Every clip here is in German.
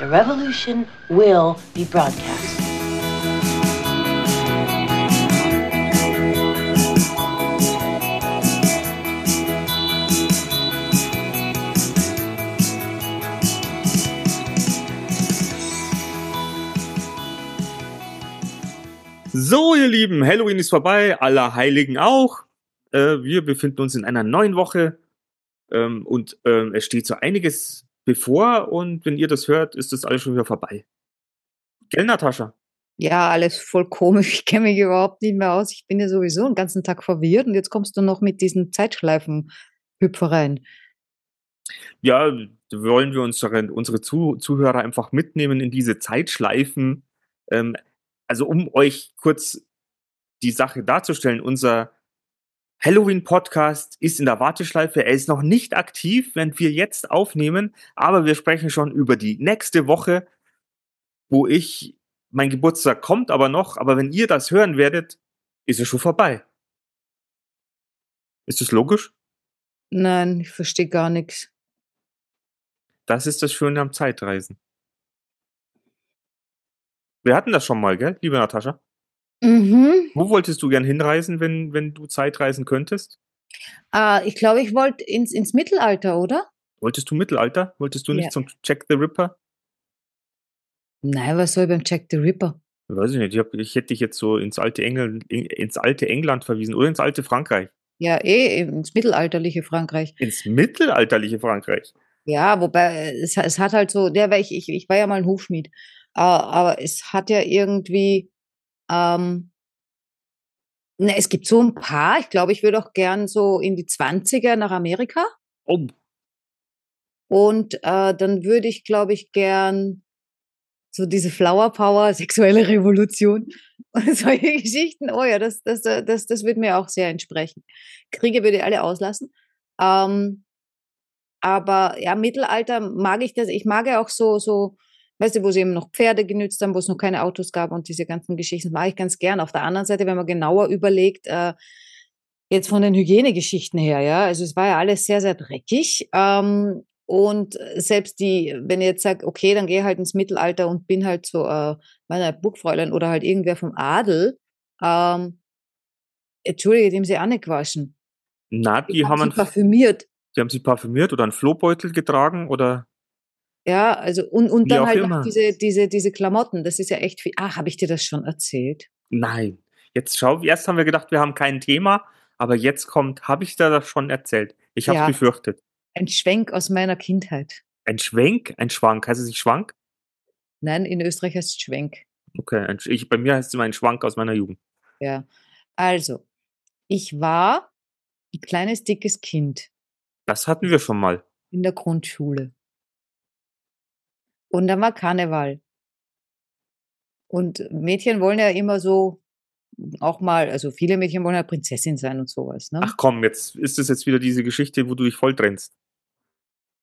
The revolution will be broadcast. So, ihr Lieben, Halloween ist vorbei, aller Heiligen auch. Äh, wir befinden uns in einer neuen Woche ähm, und ähm, es steht so einiges bevor und wenn ihr das hört, ist das alles schon wieder vorbei. Gell, Natascha? Ja, alles voll komisch. Ich kenne mich überhaupt nicht mehr aus. Ich bin ja sowieso den ganzen Tag verwirrt und jetzt kommst du noch mit diesen Zeitschleifen-Hüpfereien. Ja, wollen wir unsere, unsere Zuh Zuhörer einfach mitnehmen in diese Zeitschleifen. Ähm, also um euch kurz die Sache darzustellen, unser Halloween-Podcast ist in der Warteschleife. Er ist noch nicht aktiv, wenn wir jetzt aufnehmen, aber wir sprechen schon über die nächste Woche, wo ich, mein Geburtstag kommt aber noch, aber wenn ihr das hören werdet, ist er schon vorbei. Ist das logisch? Nein, ich verstehe gar nichts. Das ist das Schöne am Zeitreisen. Wir hatten das schon mal, gell, liebe Natascha? Mhm. Wo wolltest du gern hinreisen, wenn, wenn du Zeitreisen könntest? Äh, ich glaube, ich wollte ins, ins Mittelalter, oder? Wolltest du Mittelalter? Wolltest du nicht Ja. zum Jack the Ripper? Nein, was soll ich beim Jack the Ripper? Weiß ich nicht. Ich, hab, ich hätte dich jetzt so ins alte, Engl ins alte England verwiesen oder ins alte Frankreich. Ja, eh, ins mittelalterliche Frankreich. Ins mittelalterliche Frankreich. Ja, wobei es, es hat halt so, der, weil ich, ich, ich war ja mal ein Hufschmied, äh, aber es hat ja irgendwie, ähm, ne, es gibt so ein paar, ich glaube, ich würde auch gern so in die 20er nach Amerika Oh, und äh, dann würde ich, glaube ich, gern so diese Flower Power, sexuelle Revolution und solche Geschichten. Oh ja, das, das, das, das würde mir auch sehr entsprechen. Kriege würde ich alle auslassen. Ähm, aber ja, Mittelalter mag ich das. Ich mag ja auch so, so, weißt du, wo sie eben noch Pferde genützt haben, wo es noch keine Autos gab und diese ganzen Geschichten, mag ich ganz gern. Auf der anderen Seite, wenn man genauer überlegt, äh, jetzt von den Hygienegeschichten her, ja, also es war ja alles sehr, sehr dreckig. Ähm, und selbst die, wenn ich jetzt sage, okay, dann gehe halt ins Mittelalter und bin halt so äh, meiner Burgfräulein oder halt irgendwer vom Adel, ähm, entschuldige, dem sie auch nicht gewaschen. na, die haben, sie einen, parfümiert. die haben sich parfümiert oder einen Flohbeutel getragen oder Ja, also und, und Wie dann halt noch diese, diese, diese Klamotten, das ist ja echt viel. Ach, habe ich dir das schon erzählt? nein. Jetzt schau, erst haben wir gedacht, wir haben kein Thema, aber jetzt kommt, habe ich dir das schon erzählt? Ich habe Ja. befürchtet. Ein Schwenk aus meiner Kindheit. Ein Schwenk, ein Schwank, heißt es nicht Schwank? Nein, in Österreich heißt es Schwenk. Okay, ich, bei mir heißt es immer ein Schwank aus meiner Jugend. Ja. Also, ich war ein kleines, dickes Kind Das hatten wir schon mal. in der Grundschule. Und dann war Karneval. Und Mädchen wollen ja immer so auch mal, also viele Mädchen wollen ja Prinzessin sein und sowas. Ne? Ach komm, jetzt ist es jetzt wieder diese Geschichte, wo du dich voll trennst.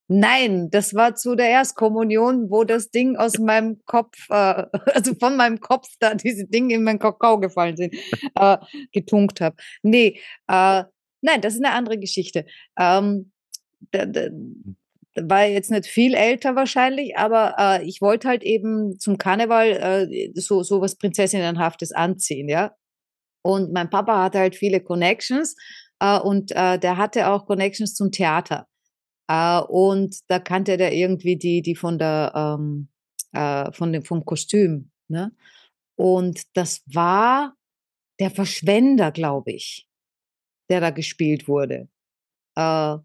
Nein, das war zu der Erstkommunion, wo das Ding aus meinem Kopf, äh, also von meinem Kopf da diese Dinge in meinen Kakao gefallen sind, äh, getunkt habe. Nee, äh, nein, das ist eine andere Geschichte. Ähm, da, da, da war jetzt nicht viel älter wahrscheinlich, aber äh, ich wollte halt eben zum Karneval äh, so, so was Prinzessinnenhaftes anziehen, ja. Und mein Papa hatte halt viele Connections äh, und äh, der hatte auch Connections zum Theater. Äh, und da kannte der irgendwie die, die von der, ähm, äh, von dem, vom Kostüm, ne? Und das war der Verschwender, glaube ich, der da gespielt wurde. Äh,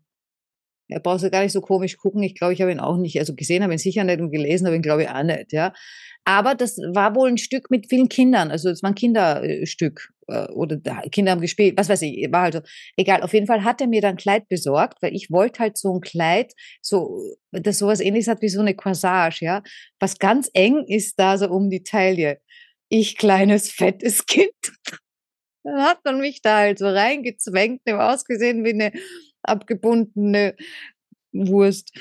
er braucht ja gar nicht so komisch gucken. Ich glaube, ich habe ihn auch nicht, also gesehen habe ihn sicher nicht und gelesen habe ihn, glaube ich, auch nicht, ja. Aber das war wohl ein Stück mit vielen Kindern. Also es war ein Kinderstück. äh, Oder Kinder haben gespielt, was weiß ich, war halt so. Egal, auf jeden Fall hat er mir dann Kleid besorgt, weil ich wollte halt so ein Kleid, so, das sowas ähnliches hat wie so eine Corsage, ja. Was ganz eng ist da so um die Taille. Ich, kleines, fettes Kind. Dann hat man mich da halt so reingezwängt, dem ausgesehen wie eine abgebundene Wurst.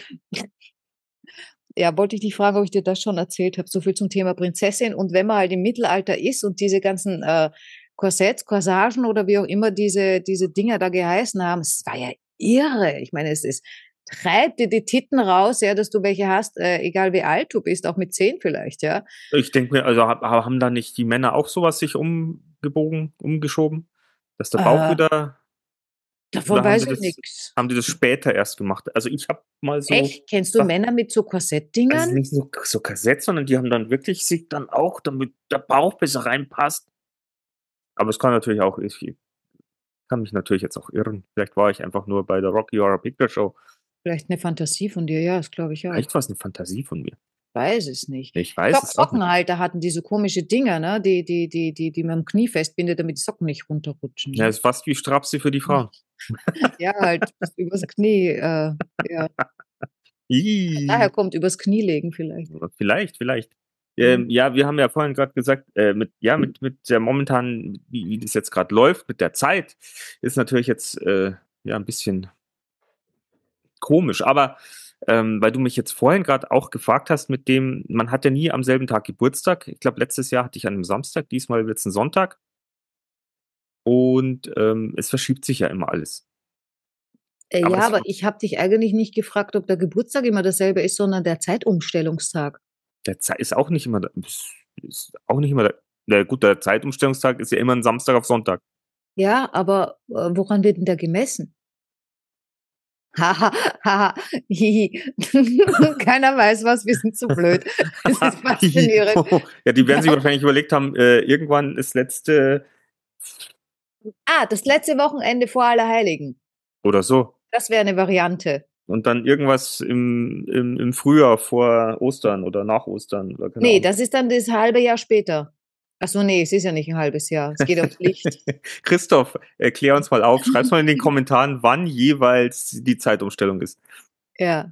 Ja, wollte ich dich fragen, ob ich dir das schon erzählt habe. So viel zum Thema Prinzessin. Und wenn man halt im Mittelalter ist und diese ganzen äh, Korsetts, Corsagen oder wie auch immer diese, diese Dinger da geheißen haben, es war ja irre. Ich meine, es ist treib dir die Titten raus, ja, dass du welche hast, äh, egal wie alt du bist, auch mit zehn vielleicht, ja. Ich denke mir, also hab- haben da nicht die Männer auch sowas sich umgebogen, umgeschoben? Dass der Bauch Äh, wieder, Davon weiß ich nichts. haben die das später erst gemacht? Also ich habe mal so, Echt? Kennst du Sag- Männer mit so also Korsettdingern? nicht so, so Kassett, sondern die haben dann wirklich sich dann auch, damit der Bauch besser reinpasst. Aber es kann natürlich auch, ich kann mich natürlich jetzt auch irren. Vielleicht war ich einfach nur bei der Rocky Horror Picture Show. Vielleicht eine Fantasie von dir, ja, das glaube ich auch. Vielleicht war es eine Fantasie von mir. Weiß es nicht. Ich weiß glaube, es. Sockenhalter hatten diese komische Dinger, ne? die, die, die, die, die man am Knie festbindet, damit die Socken nicht runterrutschen. Ja, ist fast wie Strapse für die Frauen. Ja, halt übers Knie. Äh, ja. Daher kommt übers Knie legen vielleicht. Vielleicht, vielleicht. Mhm. Ähm, ja, wir haben ja vorhin gerade gesagt, äh, mit, ja, mit, mit der momentanen, wie, wie das jetzt gerade läuft, mit der Zeit, ist natürlich jetzt äh, ja ein bisschen komisch. Aber ähm, weil du mich jetzt vorhin gerade auch gefragt hast, mit dem, man hat ja nie am selben Tag Geburtstag. Ich glaube, letztes Jahr hatte ich an einem Samstag, diesmal wird es ein Sonntag. Und ähm, es verschiebt sich ja immer alles. Äh, Aber ja, aber ich habe dich eigentlich nicht gefragt, ob der Geburtstag immer dasselbe ist, sondern der Zeitumstellungstag. Der Zeit ist auch nicht immer, da- ist, ist auch nicht immer, der, gut, der Zeitumstellungstag ist ja immer ein Samstag auf Sonntag. Ja, aber äh, woran wird denn der gemessen? Haha, haha, hihi. Keiner weiß was, wir sind zu blöd. Das ist faszinierend. ja, die werden sich wahrscheinlich überlegt haben, äh, irgendwann das letzte Ah, das letzte Wochenende vor Allerheiligen. oder so. Das wäre eine Variante. Und dann irgendwas im, im, im Frühjahr vor Ostern oder nach Ostern. Oder Nee, Ahnung. das ist dann das halbe Jahr später. Ach so, nee, es ist ja nicht ein halbes Jahr. Es geht ums Licht. Christoph, erklär uns mal auf, schreib's mal in den Kommentaren, wann jeweils die Zeitumstellung ist. Ja.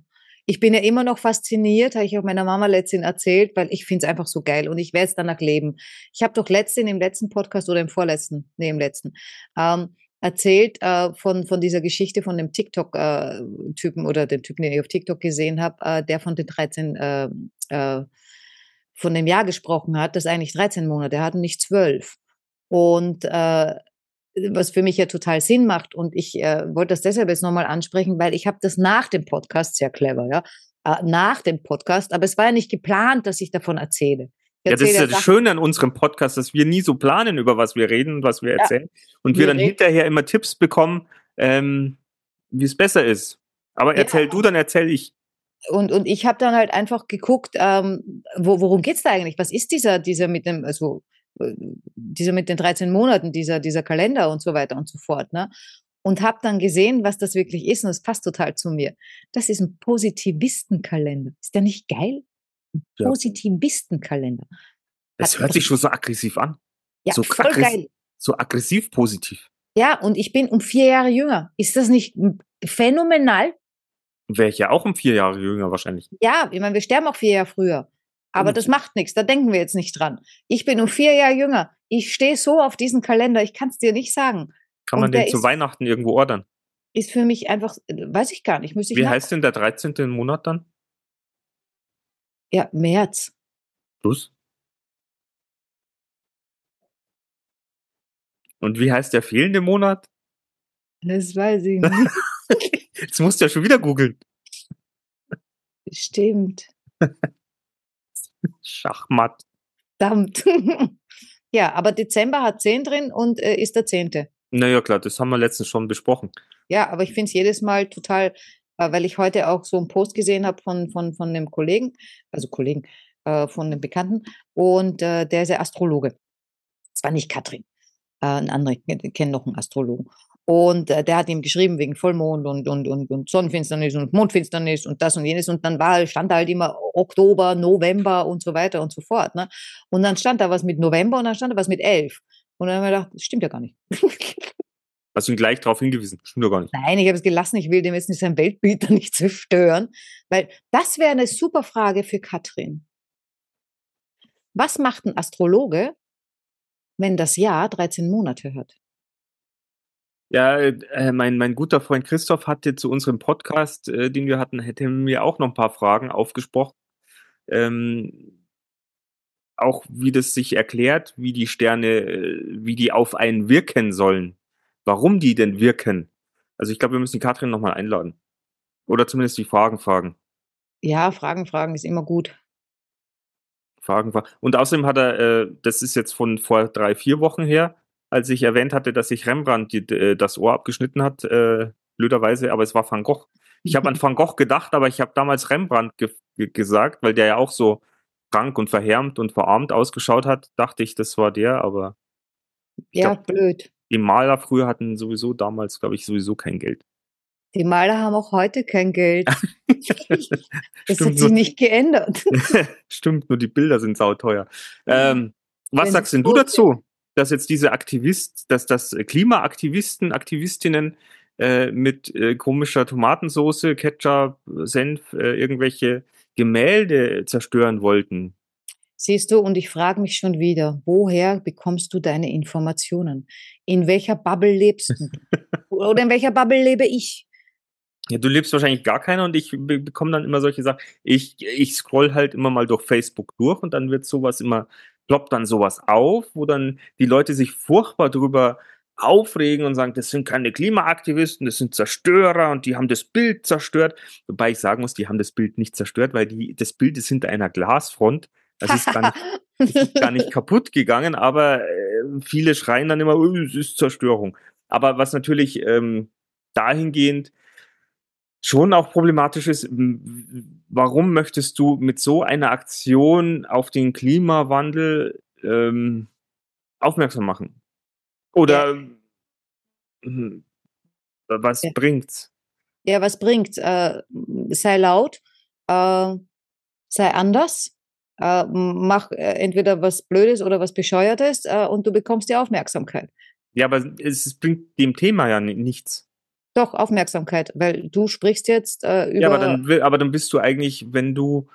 Ich bin ja immer noch fasziniert, habe ich auch meiner Mama letztens erzählt, weil ich finde es einfach so geil und ich werde es danach leben. Ich habe doch letztens im letzten Podcast oder im vorletzten, nee, im letzten, ähm, erzählt äh, von, von dieser Geschichte von dem TikTok-Typen oder den Typen, den ich auf TikTok gesehen habe, äh, der von den 13, äh, äh, von dem Jahr gesprochen hat, das eigentlich 13 Monate hat und nicht 12. Und äh, was für mich ja total Sinn macht. Und ich äh, wollte das deshalb jetzt nochmal ansprechen, weil ich habe das nach dem Podcast, sehr clever, ja, äh, nach dem Podcast, aber es war ja nicht geplant, dass ich davon erzähle. Ich Ja, das ist ja das Schöne an unserem Podcast, dass wir nie so planen, über was wir reden und was wir Ja. erzählen. Und wir Wir dann reden- hinterher immer Tipps bekommen, ähm, wie es besser ist. Aber Ja. erzähl du, dann erzähl ich. Und, und ich habe dann halt einfach geguckt, ähm, wo, worum geht's da eigentlich? Was ist dieser, dieser mit dem, also dieser mit den 13 Monaten, dieser, dieser Kalender und so weiter und so fort, ne? Und habe dann gesehen, was das wirklich ist, und es passt total zu mir. Das ist ein Positivistenkalender. Ist der nicht geil? Ein Ja. Positivistenkalender. Das Hat- hört sich schon so aggressiv an. Ja, So voll aggress- geil. So aggressiv positiv. Ja, und ich bin um vier Jahre jünger. Ist das nicht phänomenal? Wäre ich ja auch um vier Jahre jünger wahrscheinlich. Ja, ich meine, wir sterben auch vier Jahre früher. Aber Und- das macht nichts, da denken wir jetzt nicht dran. Ich bin um vier Jahre jünger. Ich stehe so auf diesen Kalender, ich kann es dir nicht sagen. Kann man Und den zu ist- Weihnachten irgendwo ordern? Ist für mich einfach, weiß ich gar nicht, müsste ich Wie nach- heißt denn der 13. Monat dann? Ja, März. Plus? Und wie heißt der fehlende Monat? Das weiß ich nicht. Jetzt musst du ja schon wieder googeln. Stimmt. Schachmatt. Verdammt. ja, aber Dezember hat 10 drin und äh, ist der 10. Naja, klar, das haben wir letztens schon besprochen. Ja, aber ich finde es jedes Mal total, äh, weil ich heute auch so einen Post gesehen habe von, von, von einem Kollegen, also Kollegen, äh, von einem Bekannten, und äh, der ist ja Astrologe. Zwar nicht Katrin, äh, ein anderer, ich kenne noch einen Astrologen. Und äh, der hat ihm geschrieben wegen Vollmond und, und, und, und Sonnenfinsternis und Mondfinsternis und das und jenes. Und dann war, stand da halt immer Oktober, November und so weiter und so fort. Ne? Und dann stand da was mit November und dann stand da was mit elf. Und dann haben wir gedacht, das stimmt ja gar nicht. Hast du ihn gleich darauf hingewiesen? Stimmt doch gar nicht. Nein, ich habe es gelassen. Ich will dem jetzt nicht sein Weltbild da nicht zerstören, weil das wäre eine super Frage für Katrin. Was macht ein Astrologe, wenn das Jahr 13 Monate hat? Ja, äh, mein, mein guter Freund Christoph hatte zu unserem Podcast, äh, den wir hatten, hätte mir auch noch ein paar Fragen aufgesprochen. Ähm, auch wie das sich erklärt, wie die Sterne, äh, wie die auf einen wirken sollen. Warum die denn wirken. Also ich glaube, wir müssen die Katrin nochmal einladen. Oder zumindest die Fragen fragen. Ja, Fragen fragen ist immer gut. Fragen fragen. Und außerdem hat er, äh, das ist jetzt von vor drei, vier Wochen her, als ich erwähnt hatte, dass sich Rembrandt die, äh, das Ohr abgeschnitten hat, äh, blöderweise, aber es war Van Gogh. Ich habe an Van Gogh gedacht, aber ich habe damals Rembrandt ge gesagt, weil der ja auch so krank und verhärmt und verarmt ausgeschaut hat, dachte ich, das war der, aber Ja, glaub, blöd. die Maler früher hatten sowieso damals, glaube ich, sowieso kein Geld. Die Maler haben auch heute kein Geld. Das hat sich nicht geändert. stimmt, nur die Bilder sind sauteuer. Ähm, was Wenn sagst denn du dazu, dass jetzt diese Aktivist, dass das Klimaaktivisten, Aktivistinnen äh, mit äh, komischer Tomatensoße, Ketchup, Senf, äh, irgendwelche Gemälde zerstören wollten? Siehst du, und ich frage mich schon wieder, woher bekommst du deine Informationen? In welcher Bubble lebst du? Oder in welcher Bubble lebe ich? Ja, du lebst wahrscheinlich gar keiner und ich be bekomme dann immer solche Sachen. Ich, ich scroll halt immer mal durch Facebook durch und dann wird sowas immer, ploppt dann sowas auf, wo dann die Leute sich furchtbar drüber aufregen und sagen, das sind keine Klimaaktivisten, das sind Zerstörer und die haben das Bild zerstört. Wobei ich sagen muss, die haben das Bild nicht zerstört, weil die, das Bild ist hinter einer Glasfront. Das ist gar nicht, ist gar nicht kaputt gegangen, aber äh, viele schreien dann immer, es ist Zerstörung. Aber was natürlich ähm, dahingehend schon auch problematisch ist, warum möchtest du mit so einer Aktion auf den Klimawandel ähm, aufmerksam machen? Oder hm, was Ja. bringt's? Ja, was bringt's? Äh, sei laut, äh, sei anders, äh, mach äh, entweder was Blödes oder was Bescheuertes äh, und du bekommst die Aufmerksamkeit. Ja, aber es, es bringt dem Thema ja ni- nichts. Doch, Aufmerksamkeit, weil du sprichst jetzt äh, über. Ja, aber dann, aber dann bist du eigentlich, wenn du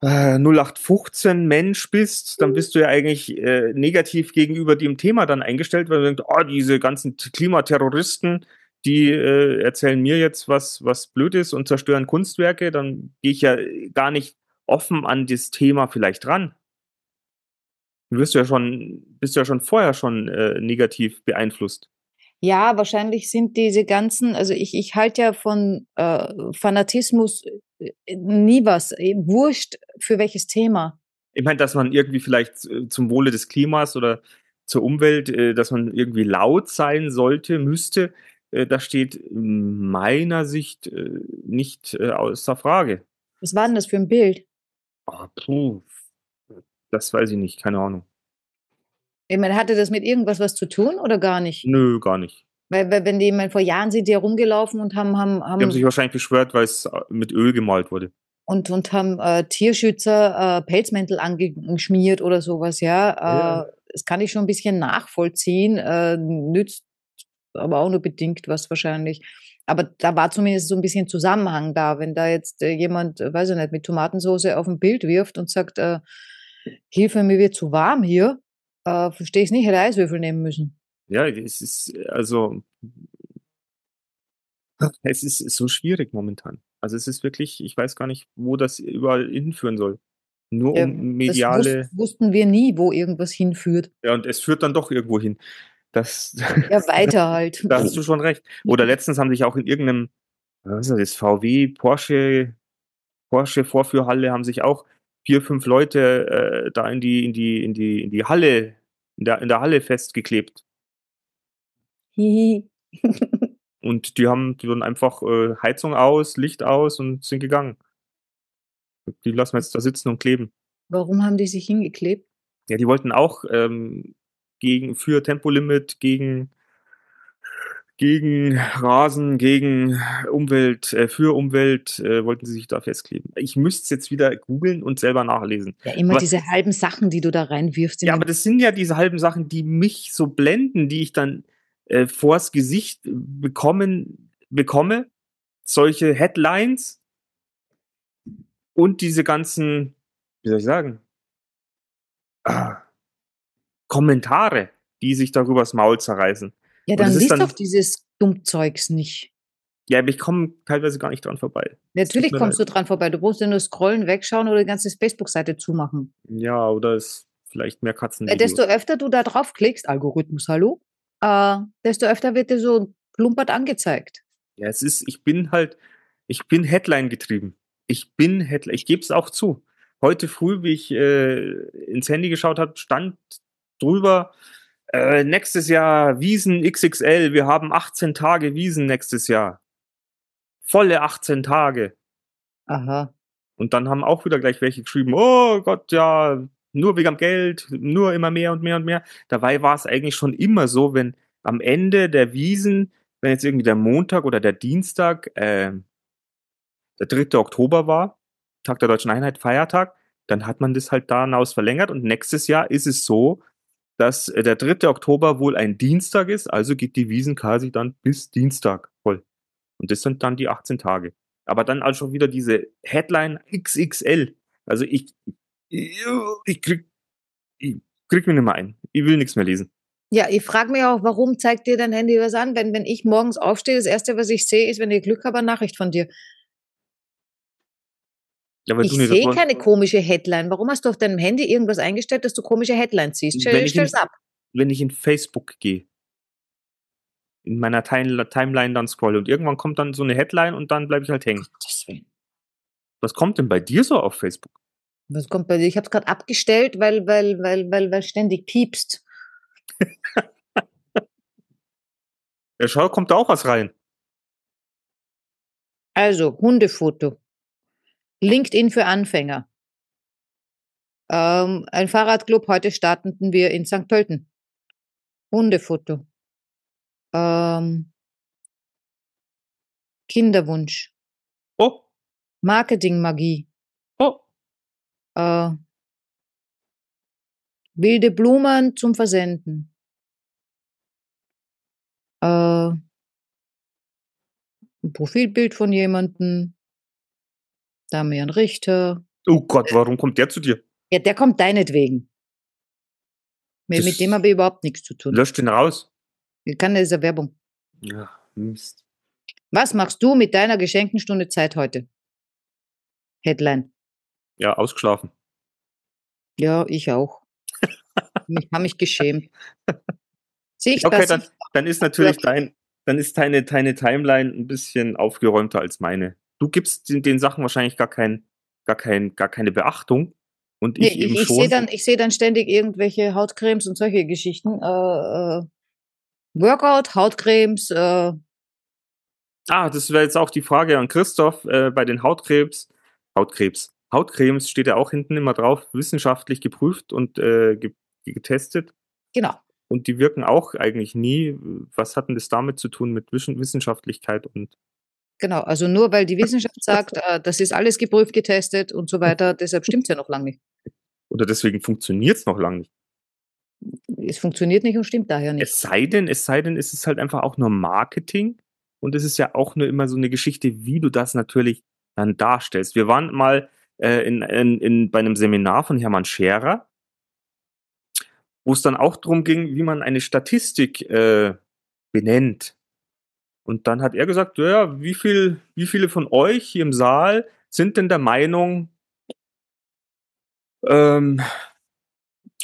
äh, 0815 Mensch bist, dann bist du ja eigentlich äh, negativ gegenüber dem Thema dann eingestellt, weil du denkst, oh, diese ganzen Klimaterroristen, die äh, erzählen mir jetzt was, was blöd ist und zerstören Kunstwerke, dann gehe ich ja gar nicht offen an das Thema vielleicht ran. Du wirst ja schon, bist ja schon vorher schon äh, negativ beeinflusst. Ja, wahrscheinlich sind diese ganzen, also ich, ich halte ja von äh, Fanatismus äh, nie was, eh, wurscht für welches Thema. Ich meine, dass man irgendwie vielleicht äh, zum Wohle des Klimas oder zur Umwelt, äh, dass man irgendwie laut sein sollte, müsste, äh, das steht in meiner Sicht äh, nicht äh, außer Frage. Was war denn das für ein Bild? Ah, puh, das weiß ich nicht, keine Ahnung. Ich meine, hatte das mit irgendwas was zu tun oder gar nicht? Nö, gar nicht. Weil, weil wenn die, ich meine, vor Jahren sind die ja rumgelaufen und haben, haben, Die haben sich haben wahrscheinlich beschwert, weil es äh, mit Öl gemalt wurde. und, und haben äh, Tierschützer äh, Pelzmäntel angeschmiert oder sowas, ja. Äh, Ja. Das kann ich schon ein bisschen nachvollziehen, äh, nützt aber auch nur bedingt was wahrscheinlich. Aber da war zumindest so ein bisschen Zusammenhang da, wenn da jetzt äh, jemand, äh, weiß ich nicht, mit Tomatensauce auf ein Bild wirft und sagt, äh, Hilfe, mir wird zu warm hier, äh, verstehe ich nicht, hätte Eiswürfel nehmen müssen. Ja, es ist also es ist so schwierig momentan. Also es ist wirklich, ich weiß gar nicht, wo das überall hinführen soll. Nur Ja, um Das mediale, wus wussten wir nie, wo irgendwas hinführt. ja, und es führt dann doch irgendwo hin. Das, Ja, weiter halt. da hast du schon recht. Oder letztens haben sich auch in irgendeinem, was ist das, VW, Porsche, Porsche Vorführhalle haben sich auch vier, fünf Leute äh, da in die, in die, in die, in die Halle, in der, in der Halle festgeklebt. Hihi. Und die haben, die wurden einfach äh, Heizung aus, Licht aus und sind gegangen. Die lassen wir jetzt da sitzen und kleben. Warum haben die sich hingeklebt? Ja, die wollten auch ähm, gegen für Tempolimit, gegen gegen Rasen, gegen Umwelt, äh, für Umwelt äh, wollten sie sich da festkleben. Ich müsste es jetzt wieder googeln und selber nachlesen. Ja, immer Aber- diese halben Sachen, die du da reinwirfst. in Ja, aber das sind ja diese halben Sachen, die mich so blenden, die ich dann äh, vors Gesicht bekommen, bekomme. Solche Headlines und diese ganzen, wie soll ich sagen, ah, Kommentare, die sich darüber das Maul zerreißen. Ja, dann es liest dann- doch dieses Dummzeugs nicht. Ja, aber ich komme teilweise gar nicht dran vorbei. Natürlich kommst leid. du dran vorbei. Du musst ja nur scrollen, wegschauen oder die ganze Facebook-Seite zumachen. Ja, oder ist vielleicht mehr Katzen. Äh, desto öfter du da draufklickst, Algorithmus, hallo, äh, desto öfter wird dir so plumpert angezeigt. Ja, es ist, ich bin halt, Ich bin Headline getrieben. Ich bin Headline. Ich gebe es auch zu. Heute früh, wie ich äh, ins Handy geschaut habe, stand drüber, äh, nächstes Jahr Wiesen XXL. Wir haben 18 Tage Wiesen nächstes Jahr. Volle 18 Tage. Aha. Und dann haben auch wieder gleich welche geschrieben, oh Gott, ja, nur wegen am Geld, nur immer mehr und mehr und mehr. Dabei war es eigentlich schon immer so, wenn am Ende der Wiesen, wenn jetzt irgendwie der Montag oder der Dienstag, äh, der 3. Oktober war, Tag der Deutschen Einheit, Feiertag, dann hat man das halt da hinaus verlängert und nächstes Jahr ist es so, dass äh, der 3. Oktober wohl ein Dienstag ist, also geht die Wiesen quasi dann bis Dienstag voll. Und das sind dann die 18 Tage. Aber dann auch schon wieder diese Headline XXL. Also ich, ich, krieg, ich krieg mich nicht mehr ein. Ich will nichts mehr lesen. Ja, ich frage mich auch, warum zeigt dir dein Handy was an? Wenn, wenn ich morgens aufstehe, das Erste, was ich sehe, ist, wenn ich Glück habe, eine Nachricht von dir. Ja, Ich sehe keine komische Headline. Warum hast du auf deinem Handy irgendwas eingestellt, dass du komische Headlines siehst? Wenn Stell, ich stell's in- ab. wenn ich in Facebook gehe, in meiner Time Timeline dann scroll und irgendwann kommt dann so eine Headline und dann bleibe ich halt hängen. Was kommt denn bei dir so auf Facebook? Was kommt bei dir? Ich habe es gerade abgestellt, weil, weil, weil, weil, weil ständig piepst. Ja, schau, kommt da auch was rein. Also, Hundefoto. LinkedIn für Anfänger. Ähm, ein Fahrradclub, heute starteten wir in St. Pölten. Hundefoto. Ähm, Kinderwunsch. Oh, Marketingmagie. oh. Äh, wilde Blumen zum Versenden. Äh, ein Profilbild von jemandem. Damian Richter. Oh Gott, warum kommt der zu dir? Ja, der kommt deinetwegen. Mit, mit dem habe ich überhaupt nichts zu tun. Lösch den raus. Ich kann das ist eine Werbung. Ja, Mist. Was machst du mit deiner geschenkten Stunde Zeit heute? Headline. Ja, ausgeschlafen. Ja, ich auch. ich habe mich geschämt. Sehe ich Okay, dann, dann ist natürlich Ja. dein, dann ist deine, deine Timeline ein bisschen aufgeräumter als meine. Du gibst den, den Sachen wahrscheinlich gar kein, gar kein, gar keine Beachtung. Und Nee, ich ich, eben ich, schon. sehe dann, ich sehe dann ständig irgendwelche Hautcremes und solche Geschichten. Äh, äh, Workout, Hautcremes, äh, Ah, das wäre jetzt auch die Frage an Christoph äh, bei den Hautkrebs. Hautkrebs. Hautcremes steht ja auch hinten immer drauf, wissenschaftlich geprüft und äh, ge getestet. genau. Und die wirken auch eigentlich nie. Was hat denn das damit zu tun mit Wissen Wissenschaftlichkeit und Genau, also nur weil die Wissenschaft sagt, äh, das ist alles geprüft, getestet und so weiter, deshalb stimmt es ja noch lange nicht. oder deswegen funktioniert es noch lange nicht. Es funktioniert nicht und stimmt daher nicht. Es sei denn, es sei denn, es ist halt einfach auch nur Marketing und es ist ja auch nur immer so eine Geschichte, wie du das natürlich dann darstellst. Wir waren mal äh, in, in, in, bei einem Seminar von Hermann Scherer, wo es dann auch darum ging, wie man eine Statistik äh, benennt. Und dann hat er gesagt, ja, wie, viel, wie viele von euch hier im Saal sind denn der Meinung, ähm,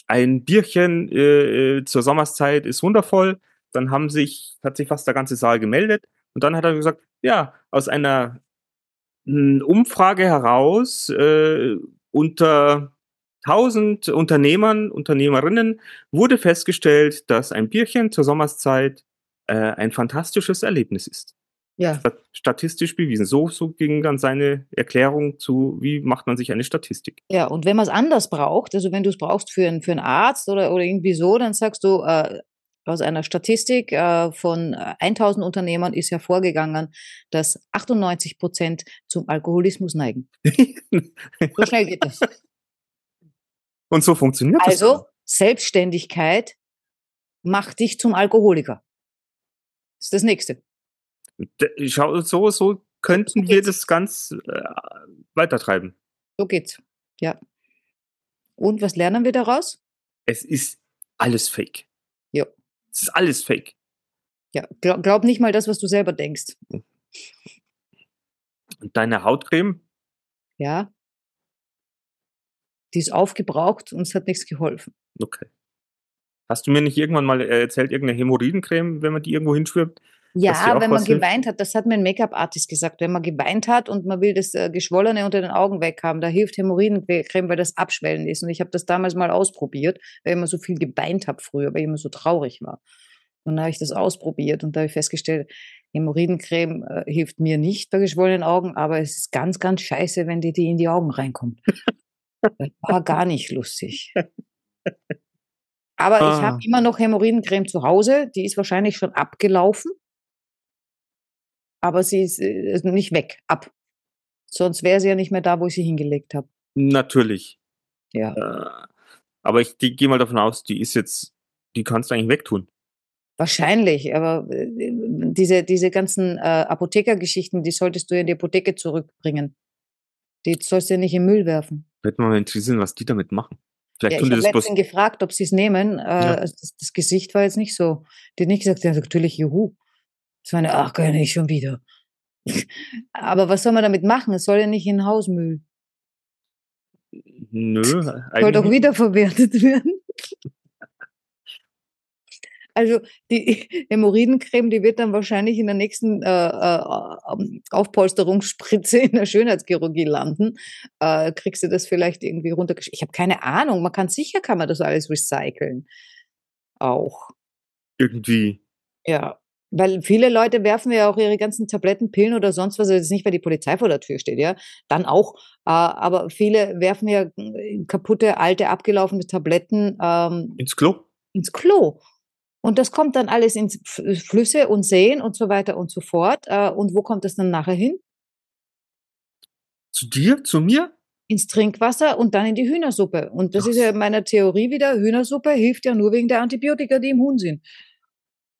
ein Bierchen äh, äh, zur Sommerszeit ist wundervoll. Dann haben sich, hat sich fast der ganze Saal gemeldet. Und dann hat er gesagt, ja, aus einer mm, Umfrage heraus äh, unter 1000 Unternehmern, Unternehmerinnen wurde festgestellt, dass ein Bierchen zur Sommerszeit äh, ein fantastisches Erlebnis ist. Ja, Stat- Statistisch bewiesen. So, so ging dann seine Erklärung zu, wie macht man sich eine Statistik. ja, und wenn man es anders braucht, also wenn du es brauchst für, einen- für einen Arzt oder, oder irgendwie so, dann sagst du, äh, aus einer Statistik äh, von äh, 1000 Unternehmern ist hervorgegangen, dass 98 Prozent zum Alkoholismus neigen. So schnell geht das. Und so funktioniert das. Also Selbstständigkeit macht dich zum Alkoholiker. Das ist das nächste. Schau, so, so könnten wir das ganz äh, weitertreiben. So geht's. Ja. Und was lernen wir daraus? Es ist alles fake. Ja. Es ist alles fake. Ja, glaub, glaub nicht mal das, was du selber denkst. Und deine Hautcreme, Ja. Die ist aufgebraucht und es hat nichts geholfen. okay. Hast du mir nicht irgendwann mal äh, erzählt, irgendeine Hämorrhoidencreme, wenn man die irgendwo hinschwirbt, Ja, wenn man geweint hat, das hat mir ein Make-up-Artist gesagt, wenn man geweint hat und man will das äh, Geschwollene unter den Augen weghaben, da hilft Hämorrhoidencreme, weil das abschwellen ist. Und ich habe das damals mal ausprobiert, weil ich immer so viel geweint habe früher, weil ich immer so traurig war. Und dann habe ich das ausprobiert und da habe ich festgestellt, Hämorrhoidencreme äh, hilft mir nicht bei geschwollenen Augen, aber es ist ganz, ganz scheiße, wenn die, die in die Augen reinkommt. das war gar nicht lustig. Aber ah. ich habe immer noch Hämorrhoidencreme zu Hause, die ist wahrscheinlich schon abgelaufen aber sie ist, äh, ist nicht weg, ab. Sonst wäre sie ja nicht mehr da, wo ich sie hingelegt habe. Natürlich. Ja. Äh, aber ich gehe mal davon aus, die ist jetzt, die kannst du eigentlich wegtun. Wahrscheinlich, aber äh, diese, diese ganzen äh, Apothekergeschichten, die solltest du in die Apotheke zurückbringen. Die sollst du ja nicht im Müll werfen. Würde mal interessieren, was die damit machen. Vielleicht ja, tun ich habe letztens gefragt, ob sie es nehmen. Äh, ja. Also das, das, Gesicht war jetzt nicht so. Die hat nicht gesagt, ja, natürlich, juhu. Ich meine, ach, gar nicht schon wieder. Aber was soll man damit machen? Es soll ja nicht in den Hausmüll. Nö. Soll doch wiederverwertet werden. Also die Hämorrhoidencreme, die wird dann wahrscheinlich in der nächsten äh, äh, Aufpolsterungsspritze in der Schönheitschirurgie landen. Äh, kriegst du das vielleicht irgendwie runtergeschickt? Ich habe keine Ahnung. Man kann sicher, kann man das alles recyceln. Auch. Irgendwie. Ja. Weil viele Leute werfen ja auch ihre ganzen Tabletten, Pillen oder sonst was, jetzt nicht, weil die Polizei vor der Tür steht, ja, dann auch. Äh, aber viele werfen ja äh, kaputte, alte, abgelaufene Tabletten ähm, ins Klo. Ins Klo. Und das kommt dann alles ins Flüsse und Seen und so weiter und so fort. Äh, und wo kommt das dann nachher hin? Zu dir? Zu mir? Ins Trinkwasser und dann in die Hühnersuppe. Und das Ach. ist ja meiner Theorie wieder, Hühnersuppe hilft ja nur wegen der Antibiotika, die im Huhn sind.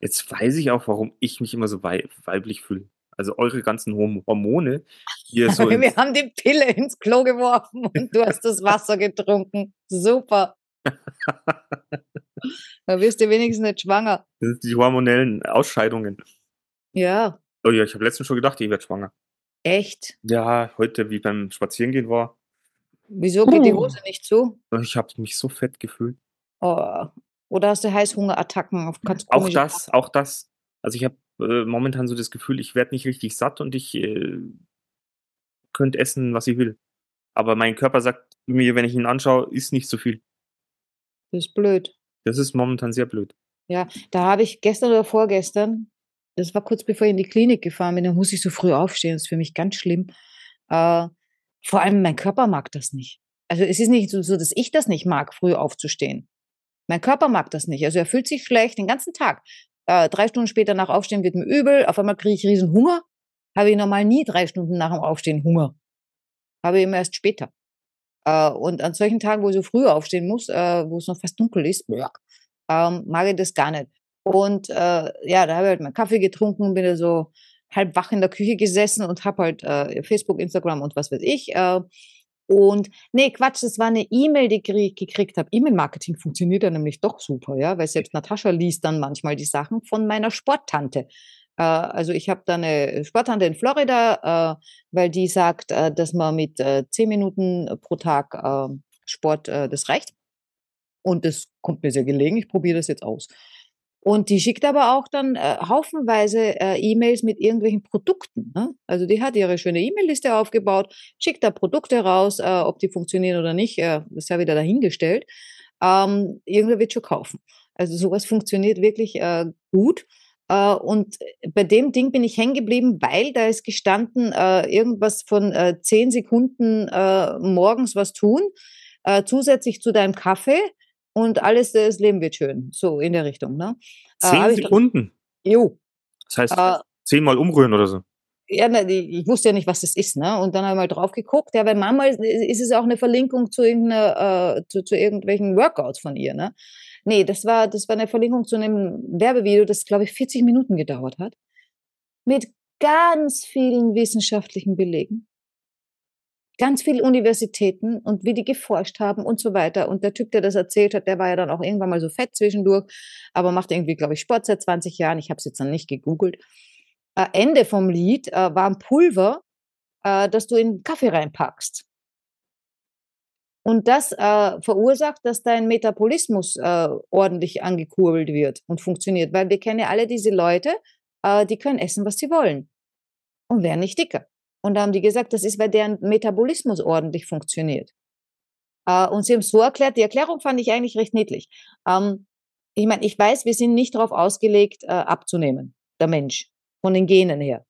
Jetzt weiß ich auch, warum ich mich immer so wei weiblich fühle. Also eure ganzen Hormone. Hier so Wir haben die Pille ins Klo geworfen und du hast das Wasser getrunken. Super. Da wirst du wenigstens nicht schwanger. Das sind die hormonellen Ausscheidungen. Ja. Oh ja, ich habe letztens schon gedacht, ich werde schwanger. Echt? Ja, heute, wie beim Spazierengehen war. Wieso geht die Hose nicht zu? Ich habe mich so fett gefühlt. Oh, oder hast du Heißhungerattacken? Auf auch das, auch das. Also ich habe äh, momentan so das Gefühl, ich werde nicht richtig satt und ich äh, könnte essen, was ich will. Aber mein Körper sagt mir, wenn ich ihn anschaue, ist nicht so viel. Das ist blöd. Das ist momentan sehr blöd. Ja, da habe ich gestern oder vorgestern, das war kurz bevor ich in die Klinik gefahren bin, da muss ich so früh aufstehen. Das ist für mich ganz schlimm. Äh, vor allem mein Körper mag das nicht. Also es ist nicht so, so, dass ich das nicht mag, früh aufzustehen. Mein Körper mag das nicht. Also er fühlt sich schlecht den ganzen Tag. Äh, drei Stunden später nach Aufstehen wird mir übel. Auf einmal kriege ich riesen Hunger. Habe ich normal nie drei Stunden nach dem Aufstehen Hunger. Habe ich immer erst später. Äh, und an solchen Tagen, wo ich so früh aufstehen muss, äh, wo es noch fast dunkel ist, ähm, mag ich das gar nicht. Und äh, ja, da habe ich halt meinen Kaffee getrunken, bin da so halb wach in der Küche gesessen und habe halt Facebook, Instagram und was weiß ich und nee, Quatsch, das war eine E-Mail, die ich gekriegt habe. E-Mail-Marketing funktioniert ja nämlich doch super, ja, weil selbst Natascha liest dann manchmal die Sachen von meiner Sporttante. Äh, also ich habe da eine Sporttante in Florida, äh, weil die sagt, äh, dass man mit zehn Minuten pro Tag Sport, das reicht. Und das kommt mir sehr gelegen. Ich probiere das jetzt aus. Und die schickt aber auch dann äh, haufenweise äh, E-Mails mit irgendwelchen Produkten. Ne? Also die hat ihre schöne E-Mail-Liste aufgebaut, schickt da Produkte raus, äh, ob die funktionieren oder nicht, äh, ist ja wieder dahingestellt. Ähm, irgendwer wird schon kaufen. Also sowas funktioniert wirklich gut. Uh, und bei dem Ding bin ich hängen geblieben, weil da ist gestanden, uh, irgendwas von uh, zehn Sekunden morgens was tun, zusätzlich zu deinem Kaffee und alles, das Leben wird schön. So in der Richtung. Ne? Äh, Zehn äh, Sekunden? Jo. Das heißt, äh, zehnmal umrühren oder so? Ja, ne, ich wusste ja nicht, was das ist, ne? Und dann habe ich mal drauf geguckt. Ja, bei Mama ist, ist es auch eine Verlinkung zu, äh, zu, zu, irgendwelchen Workouts von ihr, ne? Nee, das war, das war eine Verlinkung zu einem Werbevideo, das, glaube ich, 40 Minuten gedauert hat. Mit ganz vielen wissenschaftlichen Belegen ganz viele Universitäten und wie die geforscht haben und so weiter. Und der Typ, der das erzählt hat, der war ja dann auch irgendwann mal so fett zwischendurch, aber macht irgendwie, glaube ich, Sport seit 20 Jahren. Ich habe es jetzt dann nicht gegoogelt. Äh, Ende vom Lied äh, war ein Pulver, äh, das du in Kaffee reinpackst. Und das äh, verursacht, dass dein Metabolismus äh, ordentlich angekurbelt wird und funktioniert. Weil wir kennen ja alle diese Leute, äh, die können essen, was sie wollen und werden nicht dicker. Und da haben die gesagt, das ist, weil deren Metabolismus ordentlich funktioniert. Äh, und sie haben es so erklärt, die Erklärung fand ich eigentlich recht niedlich. Ähm, ich meine, ich weiß, wir sind nicht darauf ausgelegt, äh, abzunehmen, der Mensch, von den Genen her.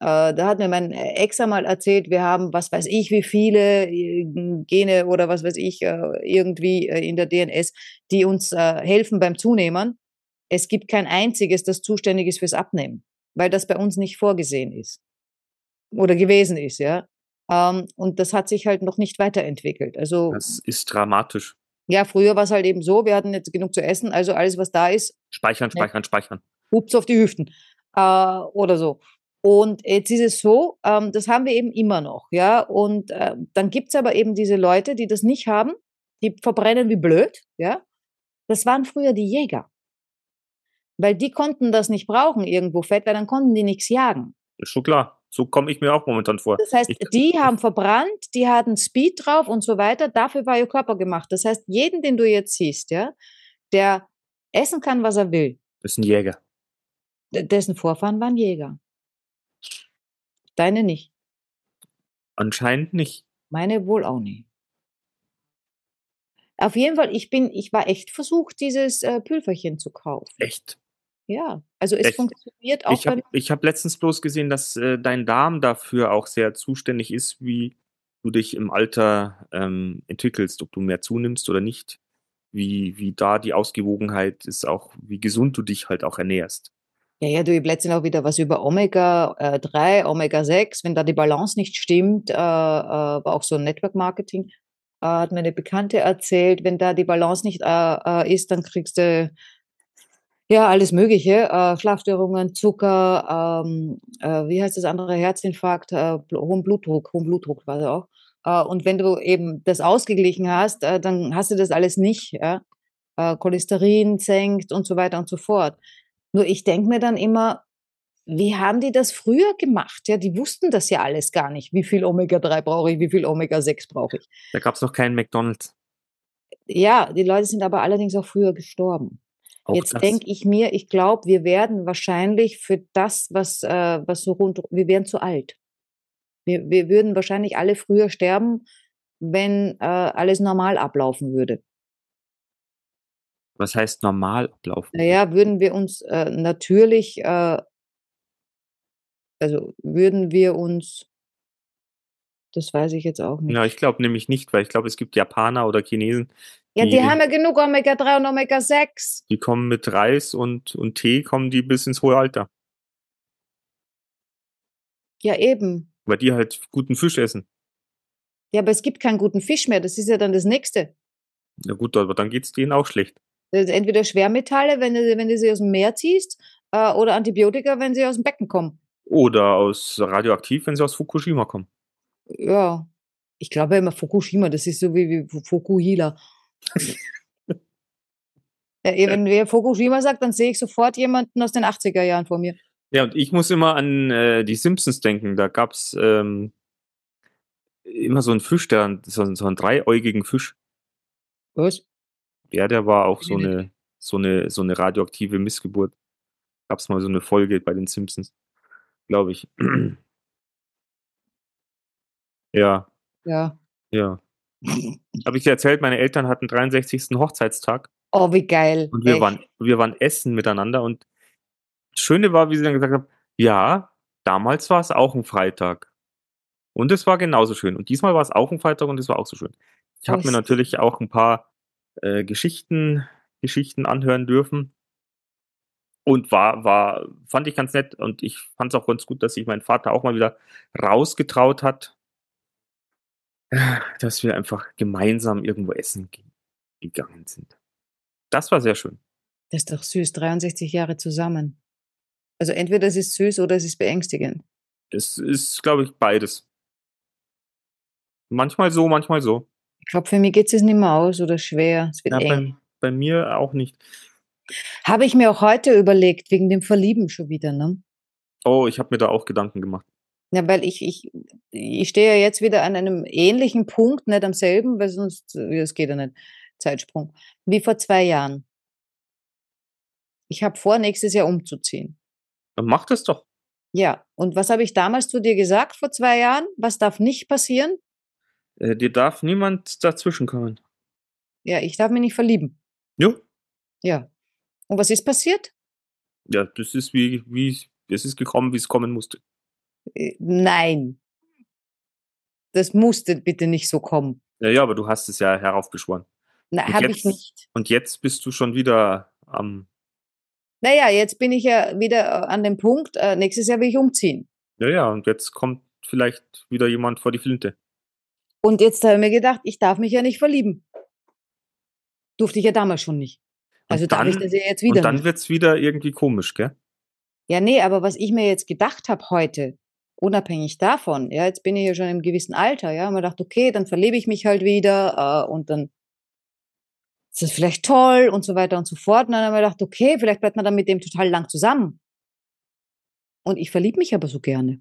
Äh, da hat mir mein Ex einmal erzählt, wir haben, was weiß ich, wie viele äh, Gene oder was weiß ich, äh, irgendwie äh, in der DNS, die uns helfen beim Zunehmen. Es gibt kein einziges, das zuständig ist fürs Abnehmen, weil das bei uns nicht vorgesehen ist oder gewesen ist, ja. Ähm, und das hat sich halt noch nicht weiterentwickelt. Also Das ist dramatisch. ja, früher war es halt eben so, wir hatten jetzt genug zu essen, also alles, was da ist, Speichern, Ja. speichern, speichern. Hups auf die Hüften äh, oder so. Und jetzt ist es so, ähm, das haben wir eben immer noch, ja. Und äh, dann gibt's aber eben diese Leute, die das nicht haben, die verbrennen wie blöd, ja. Das waren früher die Jäger. Weil die konnten das nicht brauchen, irgendwo Fett, weil dann konnten die nichts jagen. Ist schon klar. So komme ich mir auch momentan vor. Das heißt, Ich- die haben verbrannt, die hatten Speed drauf und so weiter. Dafür war ihr Körper gemacht. Das heißt, jeden, den du jetzt siehst, ja, der essen kann, was er will, ist ein Jäger. d- dessen Vorfahren waren Jäger. Deine nicht. Anscheinend nicht. Meine wohl auch nicht. Auf jeden Fall, ich bin, ich war echt versucht, dieses äh, Pülverchen zu kaufen. Echt. Ja, also es Echt? funktioniert auch Ich habe hab letztens bloß gesehen, dass äh, dein Darm dafür auch sehr zuständig ist, wie du dich im Alter ähm, entwickelst, ob du mehr zunimmst oder nicht. Wie, wie da die Ausgewogenheit ist, auch wie gesund du dich halt auch ernährst. Ja, ja, du, ich habe letztens auch wieder was über Omega äh, 3, Omega 6, wenn da die Balance nicht stimmt, äh, äh, war auch so ein Network Marketing, äh, hat mir eine Bekannte erzählt, wenn da die Balance nicht äh, äh, ist, dann kriegst du ja alles Mögliche, äh, Schlafstörungen, Zucker, ähm, äh, wie heißt das andere, Herzinfarkt, äh, hohen Blutdruck, hohen Blutdruck war das auch. Äh, und wenn du eben das ausgeglichen hast, äh, dann hast du das alles nicht, ja. Äh, Cholesterin senkt und so weiter und so fort. Nur ich denke mir dann immer, wie haben die das früher gemacht? Ja, die wussten das ja alles gar nicht. Wie viel Omega-3 brauche ich, wie viel Omega-6 brauche ich. Da gab es noch keinen McDonalds. Ja, die Leute sind aber allerdings auch früher gestorben. Auch Jetzt denke ich mir, ich glaube, wir werden wahrscheinlich für das, was, äh, was so rund, wir werden zu alt. Wir, wir würden wahrscheinlich alle früher sterben, wenn äh, alles normal ablaufen würde. Was heißt normal ablaufen? Naja, würden wir uns äh, natürlich, äh, also würden wir uns, das weiß ich jetzt auch nicht. Ja, ich glaube nämlich nicht, weil ich glaube, es gibt Japaner oder Chinesen, Ja, die die- haben ja genug Omega-3 und Omega-6. die kommen mit Reis und, und Tee, kommen die bis ins hohe Alter. Ja, eben. Weil die halt guten Fisch essen. Ja, aber es gibt keinen guten Fisch mehr. Das ist ja dann das Nächste. Ja gut, aber dann geht's denen auch schlecht. Entweder Schwermetalle, wenn du, wenn du sie aus dem Meer ziehst, äh, oder Antibiotika, wenn sie aus dem Becken kommen. Oder aus radioaktiv, wenn sie aus Fukushima kommen. Ja. Ich glaube immer Fukushima, das ist so wie, wie Fu- Fukuhila. ja, eh, wenn wer Fukushima sagt, dann sehe ich sofort jemanden aus den 80er Jahren vor mir. Ja, und ich muss immer an äh, die Simpsons denken. Da gab's ähm, immer so einen Fisch, der, so, so einen dreiäugigen Fisch. Was? Ja, der war auch so eine, so eine, so eine radioaktive Missgeburt. Gab's mal so eine Folge bei den Simpsons, glaube ich. ja, Ja. ja. Habe ich dir erzählt, meine Eltern hatten 63. Hochzeitstag Oh, wie geil. und wir Echt. waren, wir waren essen miteinander und das Schöne war, wie sie dann gesagt haben, ja, damals war es auch ein Freitag. Und es war genauso schön. Und diesmal war es auch ein Freitag und es war auch so schön. Ich habe mir natürlich auch ein paar äh, Geschichten, Geschichten anhören dürfen. Und war, war, fand ich ganz nett. Und ich fand es auch ganz gut, dass sich mein Vater auch mal wieder rausgetraut hat, äh, dass wir einfach gemeinsam irgendwo essen ge- gegangen sind. Das war sehr schön. Das ist doch süß, 63 Jahre zusammen. Also entweder es ist süß oder es ist beängstigend. Es ist, glaube ich, beides. Manchmal so, manchmal so. Ich glaube, für mich geht es nicht mehr aus oder schwer. Es wird Ja, eng. bei, bei mir auch nicht. Habe ich mir auch heute überlegt, wegen dem Verlieben schon wieder, ne? Oh, ich habe mir da auch Gedanken gemacht. Ja, weil ich, ich, ich stehe ja jetzt wieder an einem ähnlichen Punkt, nicht am selben, weil sonst, das geht ja nicht, Zeitsprung, wie vor zwei Jahren. Ich habe vor, nächstes Jahr umzuziehen. Dann mach das doch. Ja, und was habe ich damals zu dir gesagt vor zwei Jahren? Was darf nicht passieren? Äh, dir darf niemand dazwischenkommen. Ja, ich darf mich nicht verlieben. Jo. Ja. Und was ist passiert? Ja, das ist wie, wie, es ist gekommen, wie es kommen musste. Äh, Nein. Das musste bitte nicht so kommen. Ja, ja, aber du hast es ja heraufbeschworen. Na, Und habe ich nicht. Und jetzt bist du schon wieder am. Naja, jetzt bin ich ja wieder äh, an dem Punkt, äh, nächstes Jahr will ich umziehen. Ja, ja, und jetzt kommt vielleicht wieder jemand vor die Flinte. Und jetzt habe ich mir gedacht, ich darf mich ja nicht verlieben. Durfte ich ja damals schon nicht. Also Und darf ich dann- das ja jetzt wieder Und dann nicht. wird's wieder irgendwie komisch, gell? Ja, nee, aber was ich mir jetzt gedacht habe heute, unabhängig davon, ja, jetzt bin ich ja schon im gewissen Alter, ja, man dachte, okay, dann verlebe ich mich halt wieder äh, und dann ist das vielleicht toll und so weiter und so fort. Und dann habe ich gedacht, okay, vielleicht bleibt man dann mit dem total lang zusammen. Und ich verliebe mich aber so gerne.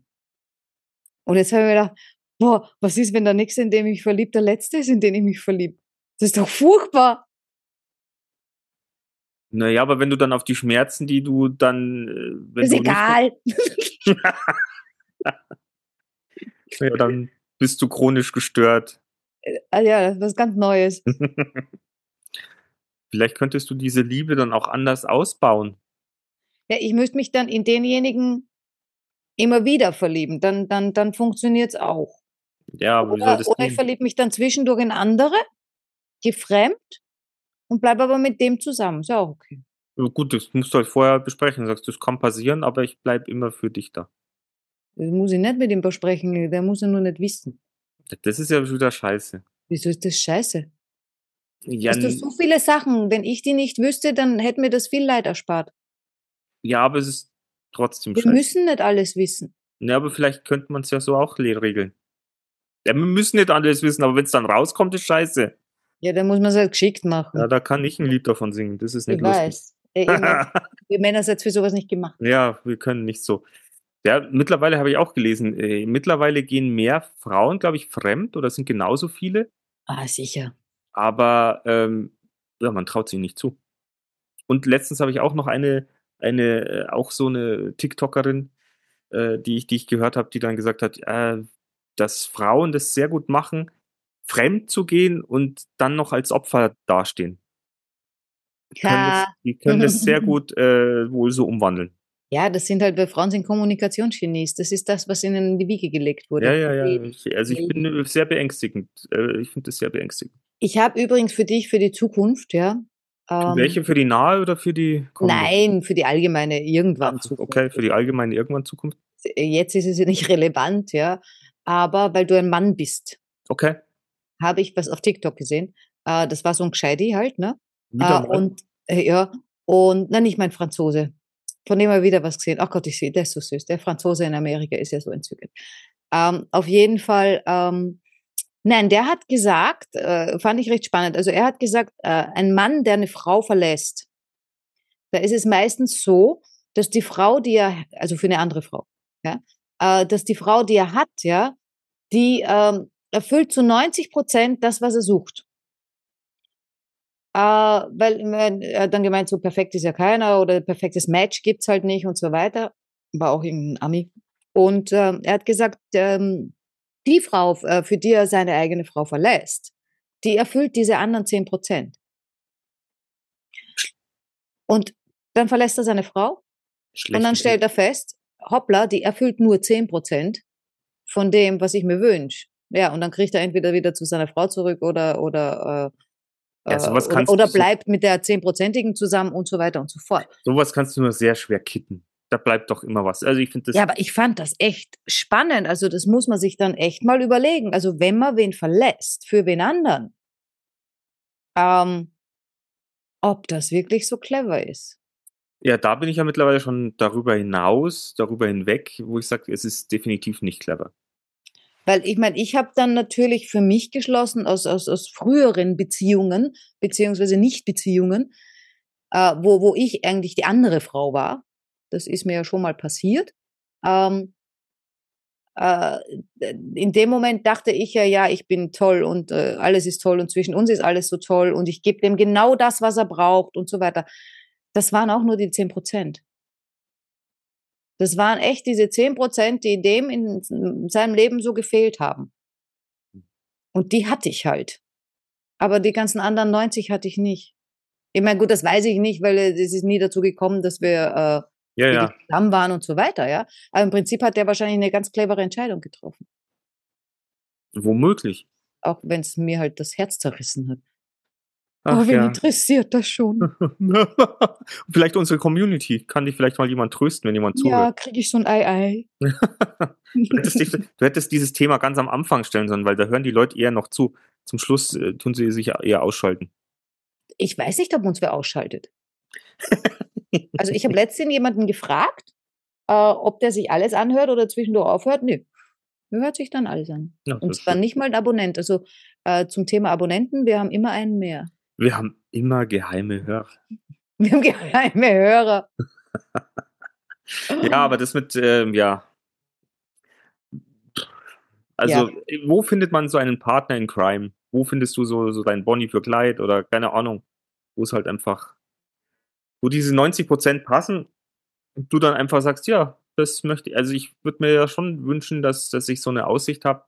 Und jetzt habe ich mir gedacht, boah, was ist, wenn der Nächste, in dem ich verliebt, der Letzte ist, in den ich mich verliebe? Das ist doch furchtbar. Naja, aber wenn du dann auf die Schmerzen, die du dann. äh, Wenn ist egal. Ja, dann bist du chronisch gestört. Ah ja, das ist was ganz Neues. Vielleicht könntest du diese Liebe dann auch anders ausbauen. Ja, ich müsste mich dann in denjenigen immer wieder verlieben. Dann, dann, dann funktioniert es auch. Ja, aber wie soll Oder, das oder ich verliebe mich dann zwischendurch in andere, gehe fremd und bleibe aber mit dem zusammen. Ist ja auch okay. Gut, das musst du halt vorher besprechen. Du sagst, das kann passieren, aber ich bleib immer für dich da. Das muss ich nicht mit ihm besprechen, der muss ja nur nicht wissen. Das ist ja wieder scheiße. Wieso ist das scheiße? Ja, Hast du so viele Sachen, wenn ich die nicht wüsste, dann hätte mir das viel Leid erspart. ja, aber es ist trotzdem Wir scheiße. müssen nicht alles wissen. Ja, aber vielleicht könnte man es ja so auch regeln. Ja, wir müssen nicht alles wissen, aber wenn es dann rauskommt, ist scheiße. Ja, dann muss man es halt geschickt machen. Ja, da kann ich ein Lied davon singen. Das ist ich nicht lustig. weiß. Ihr, Männer- seid für sowas nicht gemacht. Ja, wir können nicht so. Ja, mittlerweile habe ich auch gelesen, äh, mittlerweile gehen mehr Frauen, glaube ich, fremd oder sind genauso viele, Ah, sicher. aber ähm, ja, man traut sie nicht zu. Und letztens habe ich auch noch eine, eine, äh, auch so eine TikTokerin, äh, die ich, die ich gehört habe, die dann gesagt hat, äh, dass Frauen das sehr gut machen, fremd zu gehen und dann noch als Opfer dastehen. Die können, das, Ja. die können das sehr gut äh, wohl so umwandeln. Ja, das sind halt, weil Frauen sind Kommunikationsgenies. Das ist das, was ihnen in die Wiege gelegt wurde. Ja, ja, ja. Ich, also ich bin sehr beängstigend. Äh, Ich finde das sehr beängstigend. Ich habe übrigens für dich, für die Zukunft, ja. ähm, Welche für die nahe oder für die kommende? Nein, für die allgemeine irgendwann Zukunft. Okay, für die allgemeine irgendwann Zukunft. Jetzt ist es ja nicht relevant, ja. Aber weil du ein Mann bist, Okay. habe ich was auf TikTok gesehen. Äh, das war so ein Gescheidi halt, ne? Wieder Äh, mal. und äh, ja, und na nicht mein Franzose. Von dem habe ich wieder was gesehen. Ach Gott, ich sehe, der ist so süß. Der Franzose in Amerika ist ja so entzückend. Ähm, auf jeden Fall, ähm, nein, der hat gesagt, äh, fand ich recht spannend. Also er hat gesagt, äh, ein Mann, der eine Frau verlässt, da ist es meistens so, dass die Frau, die er, also für eine andere Frau, ja, äh, dass die Frau, die er hat, ja, die ähm, erfüllt zu 90 Prozent das, was er sucht. Äh, weil er hat dann gemeint, so perfekt ist ja keiner oder perfektes Match gibt's halt nicht und so weiter. War auch irgendein Ami. Und ähm, er hat gesagt, ähm, die Frau, äh, für die er seine eigene Frau verlässt, die erfüllt diese anderen 10 Prozent. Und dann verlässt er seine Frau Schlecht und dann stellt er fest, hoppla, die erfüllt nur 10 Prozent von dem, was ich mir wünsche. Ja, und dann kriegt er entweder wieder zu seiner Frau zurück oder, oder, äh, Ja, sowas äh, oder, oder bleibt mit der 10-prozentigen zusammen und so weiter und so fort. Sowas kannst du nur sehr schwer kitten. Da bleibt doch immer was. Also ich finde das. Ja, aber ich fand das echt spannend. Also das muss man sich dann echt mal überlegen. Also wenn man wen verlässt, für wen anderen, ähm, ob das wirklich so clever ist. Ja, da bin ich ja mittlerweile schon darüber hinaus, darüber hinweg, wo ich sage, es ist definitiv nicht clever. Weil ich meine, ich habe dann natürlich für mich geschlossen aus, aus, aus früheren Beziehungen, beziehungsweise Nicht-Beziehungen, äh, wo, wo ich eigentlich die andere Frau war. Das ist mir ja schon mal passiert. Ähm, äh, in dem Moment dachte ich ja, ja, ich bin toll und äh, alles ist toll und zwischen uns ist alles so toll und ich gebe dem genau das, was er braucht und so weiter. Das waren auch nur die 10 Prozent. Das waren echt diese 10 Prozent, die dem in seinem Leben so gefehlt haben. Und die hatte ich halt. Aber die ganzen anderen 90 hatte ich nicht. Ich meine, gut, das weiß ich nicht, weil äh, es ist nie dazu gekommen, dass wir äh, Ja, ja. zusammen waren und so weiter, ja. Aber im Prinzip hat der wahrscheinlich eine ganz clevere Entscheidung getroffen. Womöglich. Auch wenn es mir halt das Herz zerrissen hat. Ach, oh, wen ja. interessiert das schon? vielleicht unsere Community. Kann dich vielleicht mal jemand trösten, wenn jemand ja, zuhört. kriege ich so ein Ei-Ei. Du du hättest dieses Thema ganz am Anfang stellen sollen, weil da hören die Leute eher noch zu. Zum Schluss äh, tun sie sich eher ausschalten. ich weiß nicht, ob uns wer ausschaltet. Also ich habe letztens jemanden gefragt, äh, ob der sich alles anhört oder zwischendurch aufhört. Nö, er hört sich dann alles an. Ja, Und zwar schön. nicht mal ein Abonnent. Also äh, zum Thema Abonnenten, wir haben immer einen mehr. Wir haben immer geheime Hörer. Wir haben geheime Hörer. Ja, aber das mit, ähm, ja. Also, wo findet man so einen Partner in Crime? Wo findest du so, so deinen Bonnie für Clyde oder keine Ahnung, wo es halt einfach, wo diese 90% passen und du dann einfach sagst, ja, das möchte ich, also ich würde mir ja schon wünschen, dass, dass ich so eine Aussicht habe,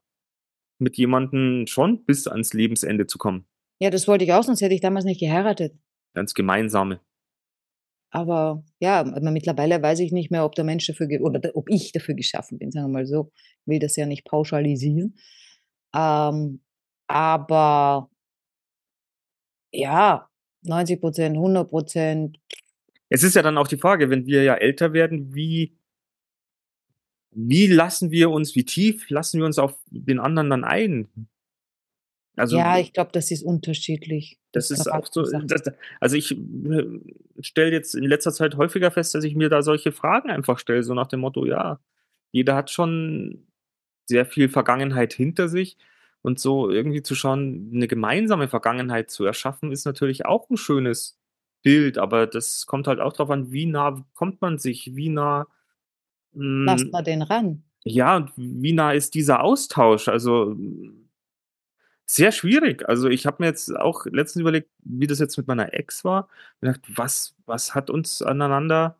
mit jemandem schon bis ans Lebensende zu kommen. Ja, das wollte ich auch, sonst hätte ich damals nicht geheiratet. Ganz gemeinsame. Aber ja, aber mittlerweile weiß ich nicht mehr, ob der Mensch dafür, oder ob ich dafür geschaffen bin, sagen wir mal so. Ich will das ja nicht pauschalisieren. Ähm, aber ja, 90 Prozent, 100 Prozent. Es ist ja dann auch die Frage, wenn wir ja älter werden, wie, wie lassen wir uns, wie tief lassen wir uns auf den anderen dann ein? Also, Ja, ich glaube, das ist unterschiedlich. das ist kann auch so. man. Das, also ich stelle jetzt in letzter Zeit häufiger fest, dass ich mir da solche Fragen einfach stelle, so nach dem Motto, ja, jeder hat schon sehr viel Vergangenheit hinter sich und so irgendwie zu schauen, eine gemeinsame Vergangenheit zu erschaffen, ist natürlich auch ein schönes Bild, aber das kommt halt auch darauf an, wie nah kommt man sich, wie nah Lasst mh, mal den ran. ja, und wie nah ist dieser Austausch? Also sehr schwierig. Also ich habe mir jetzt auch letztens überlegt, wie das jetzt mit meiner Ex war. Und gedacht, was, was hat uns aneinander,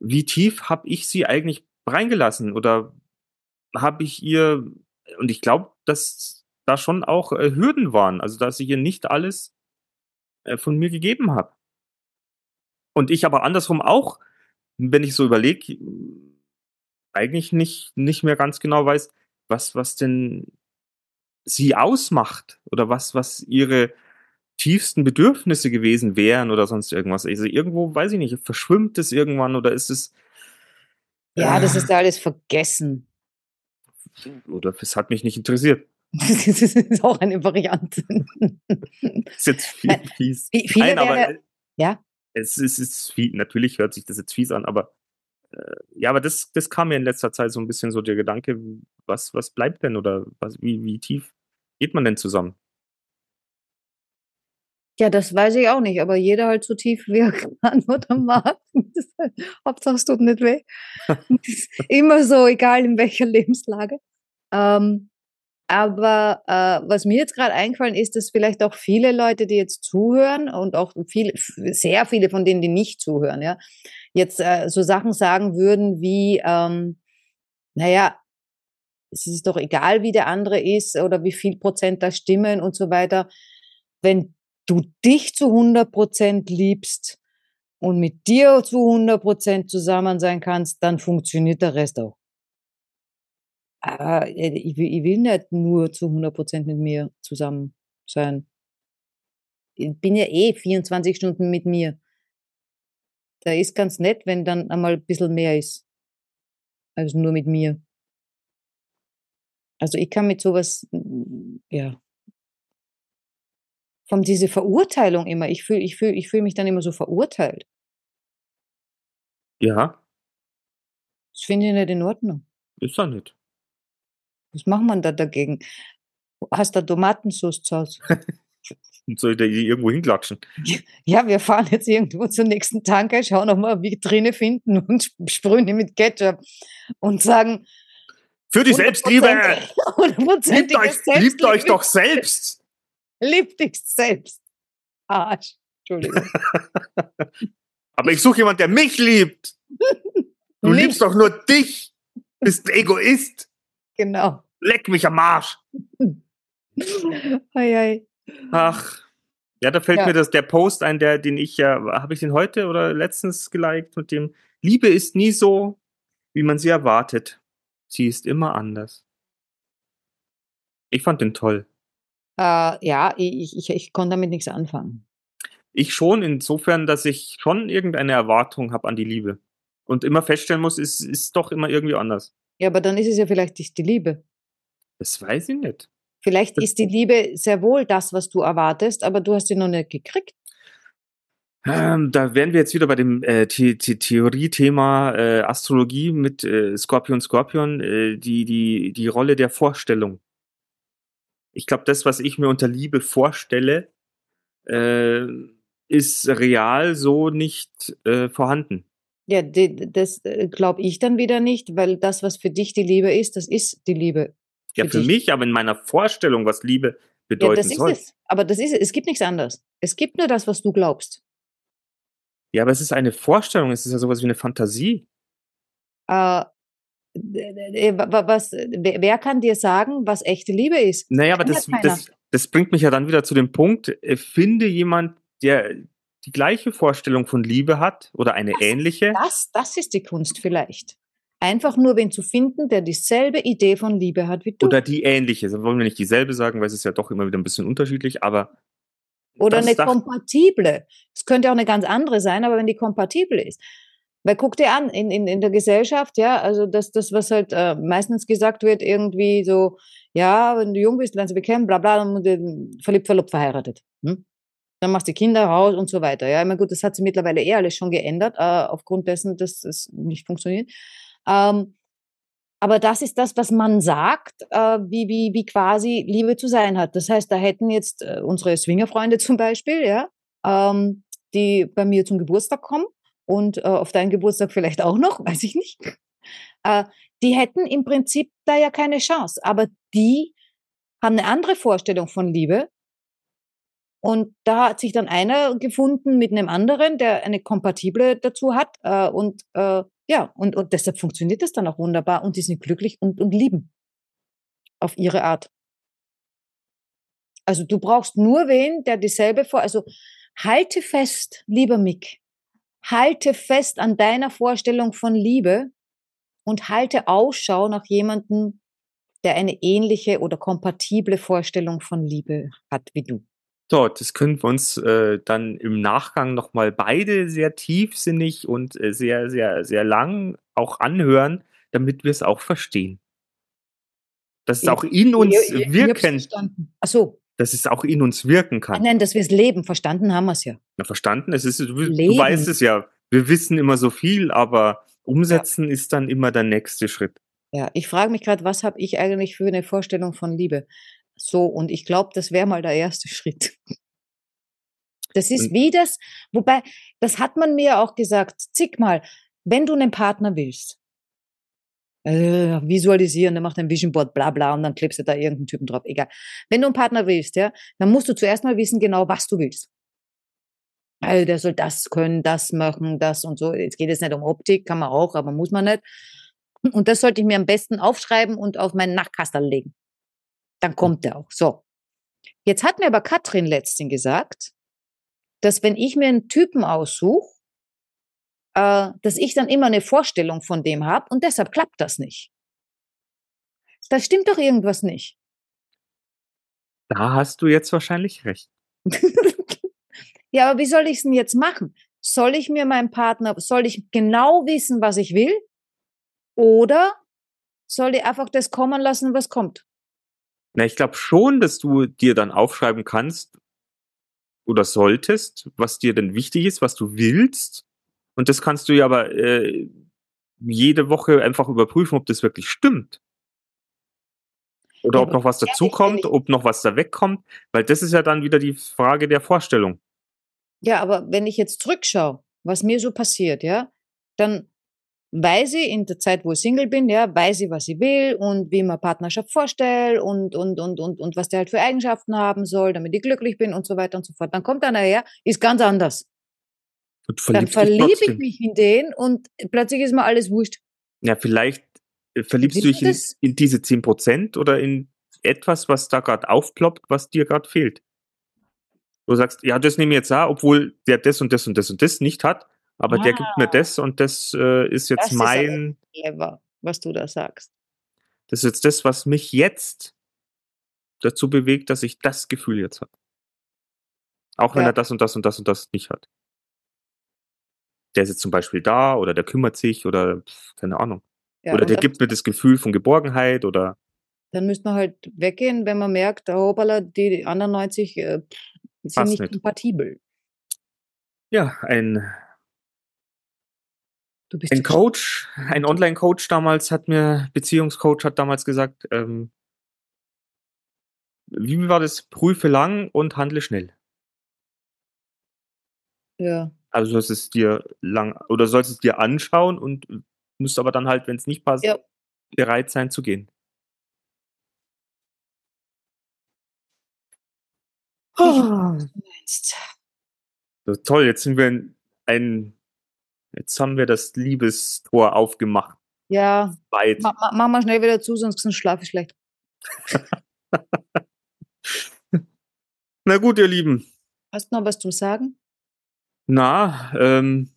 wie tief habe ich sie eigentlich reingelassen? Oder habe ich ihr, und ich glaube, dass da schon auch äh, Hürden waren, also dass ich ihr nicht alles äh, von mir gegeben habe. Und ich aber andersrum auch, wenn ich so überlege, eigentlich nicht, nicht mehr ganz genau weiß, was, was denn sie ausmacht oder was, was ihre tiefsten Bedürfnisse gewesen wären oder sonst irgendwas. Also irgendwo, weiß ich nicht, verschwimmt es irgendwann oder ist es. Ja, das äh, ist ja alles vergessen. Oder es hat mich nicht interessiert. Das ist auch eine Variante. ist jetzt viel fies. vi- viele Nein, aber wäre- ja. es ist, es ist viel, natürlich hört sich das jetzt fies an, aber äh, ja, aber das, das kam mir in letzter Zeit so ein bisschen so der Gedanke, was, was bleibt denn oder was, wie, wie tief geht man denn zusammen? Ja, das weiß ich auch nicht, aber jeder halt so tief wie er kann oder mag. Das- Hauptsache es tut nicht weh. Immer so, egal in welcher Lebenslage. Ähm, aber äh, was mir jetzt gerade eingefallen ist, dass vielleicht auch viele Leute, die jetzt zuhören und auch viele, sehr viele von denen, die nicht zuhören, ja, jetzt äh, so Sachen sagen würden wie, ähm, naja, es ist doch egal, wie der andere ist oder wie viel Prozent da stimmen und so weiter. Wenn du dich zu 100 Prozent liebst und mit dir zu 100 Prozent zusammen sein kannst, dann funktioniert der Rest auch. Aber äh, ich will, ich will nicht nur zu 100 Prozent mit mir zusammen sein. Ich bin ja eh 24 Stunden mit mir. Da ist ganz nett, wenn dann einmal ein bisschen mehr ist. als nur mit mir. Also ich kann mit sowas, ja, von diese Verurteilung immer, ich fühle ich fühl, ich fühl mich dann immer so verurteilt. Ja, Das finde ich nicht in Ordnung. ist er nicht. Was macht man da dagegen? Hast du Tomatensauce zu Hause? Und soll ich da irgendwo hinklatschen? Ja, wir fahren jetzt irgendwo zum nächsten Tanker, schauen noch mal Vitrine finden und sp- sprühen die mit Ketchup und sagen, Für die 100%, Selbstliebe! 100%iges Liebt euch, liebt euch doch selbst! Lieb dich selbst. Arsch. Entschuldigung. Aber ich suche jemanden, der mich liebt! Du Mich. liebst doch nur dich. Bist Egoist. Genau. Leck mich am Arsch. Ei, ei. Ach. Ja, da fällt Ja. mir das, der Post ein, der, den ich ja, habe ich den heute oder letztens geliked mit dem Liebe ist nie so, wie man sie erwartet. Sie ist immer anders. Ich fand den toll. Äh, ja, ich, ich, ich konnte damit nichts anfangen. Ich schon, insofern, dass ich schon irgendeine Erwartung habe an die Liebe. Und immer feststellen muss, es ist doch immer irgendwie anders. Ja, aber dann ist es ja vielleicht nicht die Liebe. Das weiß ich nicht. Vielleicht Das- ist die Liebe sehr wohl das, was du erwartest, aber du hast sie noch nicht gekriegt. Ähm, da wären wir jetzt wieder bei dem äh, The The Theorie-Thema äh, Astrologie mit äh, Skorpion Skorpion, äh, die, die, die Rolle der Vorstellung. Ich glaube, das, was ich mir unter Liebe vorstelle, äh, ist real so nicht äh, vorhanden. Ja, die, das glaube ich dann wieder nicht, weil das, was für dich die Liebe ist, das ist die Liebe. Ja, Für für dich. mich, aber in meiner Vorstellung, was Liebe Ja, bedeuten das ist soll. es. Aber das ist es. Es gibt nichts anderes. Es gibt nur das, was du glaubst. Ja, aber es ist eine Vorstellung, es ist ja sowas wie eine Fantasie. Äh, wa- was, wer kann dir sagen, was echte Liebe ist? Naja, aber Kann ja das, das, das bringt mich ja dann wieder zu dem Punkt, äh, finde jemand, der die gleiche Vorstellung von Liebe hat oder eine Das- ähnliche. Das, das ist die Kunst vielleicht. Einfach nur wen zu finden, der dieselbe Idee von Liebe hat wie du. Oder die ähnliche. Da wollen wir nicht dieselbe sagen, weil es ist ja doch immer wieder ein bisschen unterschiedlich, aber Oder das eine kompatible. Es könnte auch eine ganz andere sein, aber wenn die kompatibel ist. Weil guck dir an, in, in, in der Gesellschaft, ja, also das, das, was halt äh, meistens gesagt wird, irgendwie so, ja, wenn du jung bist, lernst du bekennen, bla bla, dann verliebt, verlobt, verheiratet. Hm? Dann machst du Kinder raus und so weiter. Ja, ich meine, gut, das hat sich mittlerweile eh alles schon geändert, äh, aufgrund dessen, dass es nicht funktioniert. Ähm, aber das ist das, was man sagt, äh, wie, wie, wie quasi Liebe zu sein hat. Das heißt, da hätten jetzt äh, unsere Swingerfreunde zum Beispiel, ja, ähm, die bei mir zum Geburtstag kommen und äh, auf deinen Geburtstag vielleicht auch noch, weiß ich nicht. Äh, die hätten im Prinzip da ja keine Chance. Aber die haben eine andere Vorstellung von Liebe. Und da hat sich dann einer gefunden mit einem anderen, der eine kompatible dazu hat. Äh, und äh, ja, und, und deshalb funktioniert das dann auch wunderbar. Und die sind glücklich und, und lieben. Auf ihre Art. Also du brauchst nur wen, der dieselbe vor, also halte fest, lieber Mick, halte fest an deiner Vorstellung von Liebe und halte Ausschau nach jemandem, der eine ähnliche oder kompatible Vorstellung von Liebe hat wie du. So, das können wir uns äh, dann im Nachgang nochmal beide sehr tiefsinnig und äh, sehr, sehr, sehr lang auch anhören, damit wir es auch verstehen. Dass es auch in uns wirken, verstanden. Ach so, dass es auch in uns wirken kann. nein, dass wir es leben, verstanden haben wir es ja. Na, verstanden? Es ist, du, du weißt es ja. Wir wissen immer so viel, aber umsetzen ist dann immer der nächste Schritt. Ja, ich frage mich gerade, was habe ich eigentlich für eine Vorstellung von Liebe? So, und ich glaube, das wäre mal der erste Schritt. Das ist Und- wie das, wobei, das hat man mir auch gesagt, zigmal, wenn du einen Partner willst, äh, visualisieren, dann macht ein Vision Board, bla bla, und dann klebst du da irgendeinen Typen drauf, egal. Wenn du einen Partner willst, ja, dann musst du zuerst mal wissen genau, was du willst. Also der soll das können, das machen, das und so. Jetzt geht es nicht um Optik, kann man auch, aber muss man nicht. Und das sollte ich mir am besten aufschreiben und auf meinen Nachtkastel legen. Dann kommt der auch. So. Jetzt hat mir aber Katrin letztens gesagt, dass wenn ich mir einen Typen aussuche, äh, dass ich dann immer eine Vorstellung von dem habe und deshalb klappt das nicht. Da stimmt doch irgendwas nicht. Da hast du jetzt wahrscheinlich recht. ja, aber wie soll ich es denn jetzt machen? Soll ich mir meinen Partner, soll ich genau wissen, was ich will? Oder soll ich einfach das kommen lassen, was kommt? Na, ich glaube schon, dass du dir dann aufschreiben kannst oder solltest, was dir denn wichtig ist, was du willst. Und das kannst du ja aber äh, jede Woche einfach überprüfen, ob das wirklich stimmt. Oder Ja, ob noch was dazukommt, ob noch was da wegkommt, weil das ist ja dann wieder die Frage der Vorstellung. Ja, aber wenn ich jetzt zurückschaue, was mir so passiert, ja, dann weiß ich in der Zeit, wo ich Single bin, ja, weiß ich, was ich will und wie man Partnerschaft vorstellt und, und, und, und, und was der halt für Eigenschaften haben soll, damit ich glücklich bin und so weiter und so fort. Dann kommt einer her, ist ganz anders. Dann verliebe ich mich in den und plötzlich ist mir alles wurscht. Ja, vielleicht äh, verliebst du dich in, in diese 10% oder in etwas, was da gerade aufploppt, was dir gerade fehlt. Du sagst, ja, das nehme ich jetzt auch, obwohl der das und das und das und das nicht hat, aber der gibt mir das und das äh, ist jetzt Ah. Das ist mein, Clever, was du da sagst. das ist jetzt das, was mich jetzt dazu bewegt, dass ich das Gefühl jetzt habe. Auch wenn Ja. er das und das und das und das nicht hat. Der ist jetzt zum Beispiel da oder der kümmert sich oder pf, keine Ahnung. Ja, oder der gibt mir das Gefühl von Geborgenheit oder Dann müsste man halt weggehen, wenn man merkt, oh, hoppala, die anderen 90 äh, sind nicht nicht. kompatibel. ja, ein Ein Coach, ein Online-Coach damals hat mir, Beziehungscoach hat damals gesagt, ähm, wie war das? Prüfe lang und handle schnell. Ja, Also sollst es dir lang oder sollst es dir anschauen und musst aber dann halt, wenn es nicht passt, Ja. bereit sein zu gehen. Ah, meinst. so toll, jetzt sind wir in ein, jetzt haben wir das Liebestor aufgemacht. Ja, Weit. ma, ma, mach mal schnell wieder zu, sonst schlafe ich schlecht. Na gut, ihr Lieben. Hast du noch was zum Sagen? Na, ähm,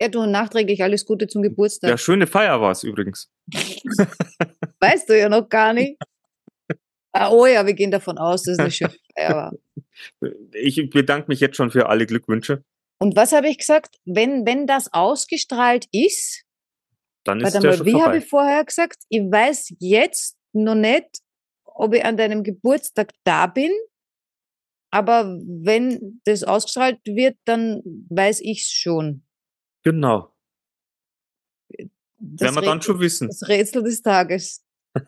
Ja, du nachträglich alles Gute zum Geburtstag. ja, schöne Feier war es übrigens. Weißt du ja noch gar nicht. Ah, oh ja, wir gehen davon aus, dass es eine schöne Feier war. Ich bedanke mich jetzt schon für alle Glückwünsche. Und was habe ich gesagt? Wenn, wenn das ausgestrahlt ist, Dann ist warte mal, wie habe ich vorher gesagt? Ich weiß jetzt noch nicht, ob ich an deinem Geburtstag da bin, aber wenn das ausgestrahlt wird, dann weiß ich es schon. Genau. Das Werden wir dann schon wissen. Das Rätsel des Tages.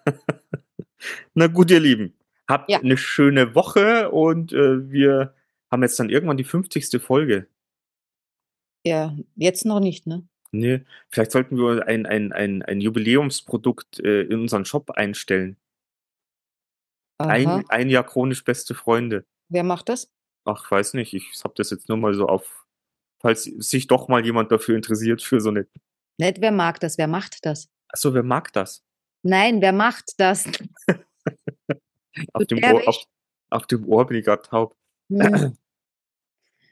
Na gut, ihr Lieben. Habt Ja. eine schöne Woche und äh, wir haben jetzt dann irgendwann die 50. Folge. Ja, jetzt noch nicht, ne? Nee, vielleicht sollten wir ein, ein, ein, ein Jubiläumsprodukt äh, in unseren Shop einstellen. Aha. Ein, ein Jahr chronisch beste Freunde. Wer macht das? Ach, weiß nicht, ich habe das jetzt nur mal so auf, falls sich doch mal jemand dafür interessiert, für so eine. Nicht, wer mag das? Wer macht das? Achso, wer mag das? Nein, wer macht das? Auf dem, Ohr, auf, auf dem Ohr bin ich gerade taub. Hm,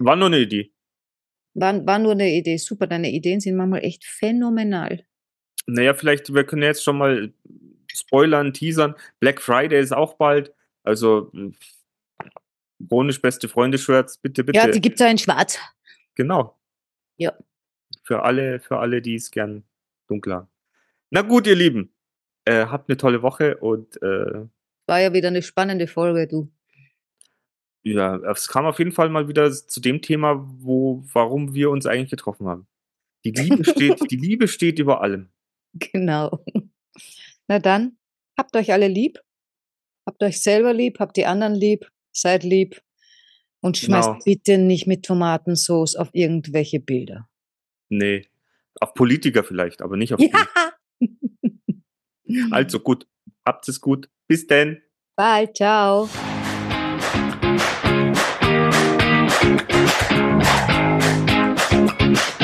War nur eine Idee. War, war nur eine Idee. Super, deine Ideen sind manchmal echt phänomenal. Naja, vielleicht, wir können jetzt schon mal spoilern, teasern. Black Friday ist auch bald. Also, chronisch beste Freunde-Shirts, bitte, bitte. Ja, die gibt es ja in Schwarz. genau. Ja. Für alle, für alle, die es gern dunkel haben. Na gut, ihr Lieben. Äh, habt eine tolle Woche und äh, War ja wieder eine spannende Folge, du. Ja, es kam auf jeden Fall mal wieder zu dem Thema, wo, warum wir uns eigentlich getroffen haben. Die Liebe steht, die Liebe steht über allem. Genau. Na dann, habt euch alle lieb. Habt euch selber lieb, habt die anderen lieb, seid lieb. Und schmeißt Genau. bitte nicht mit Tomatensauce auf irgendwelche Bilder. Nee. Auf Politiker vielleicht, aber nicht auf Ja! Also gut. Habt es gut. Bis denn. Bald, ciao.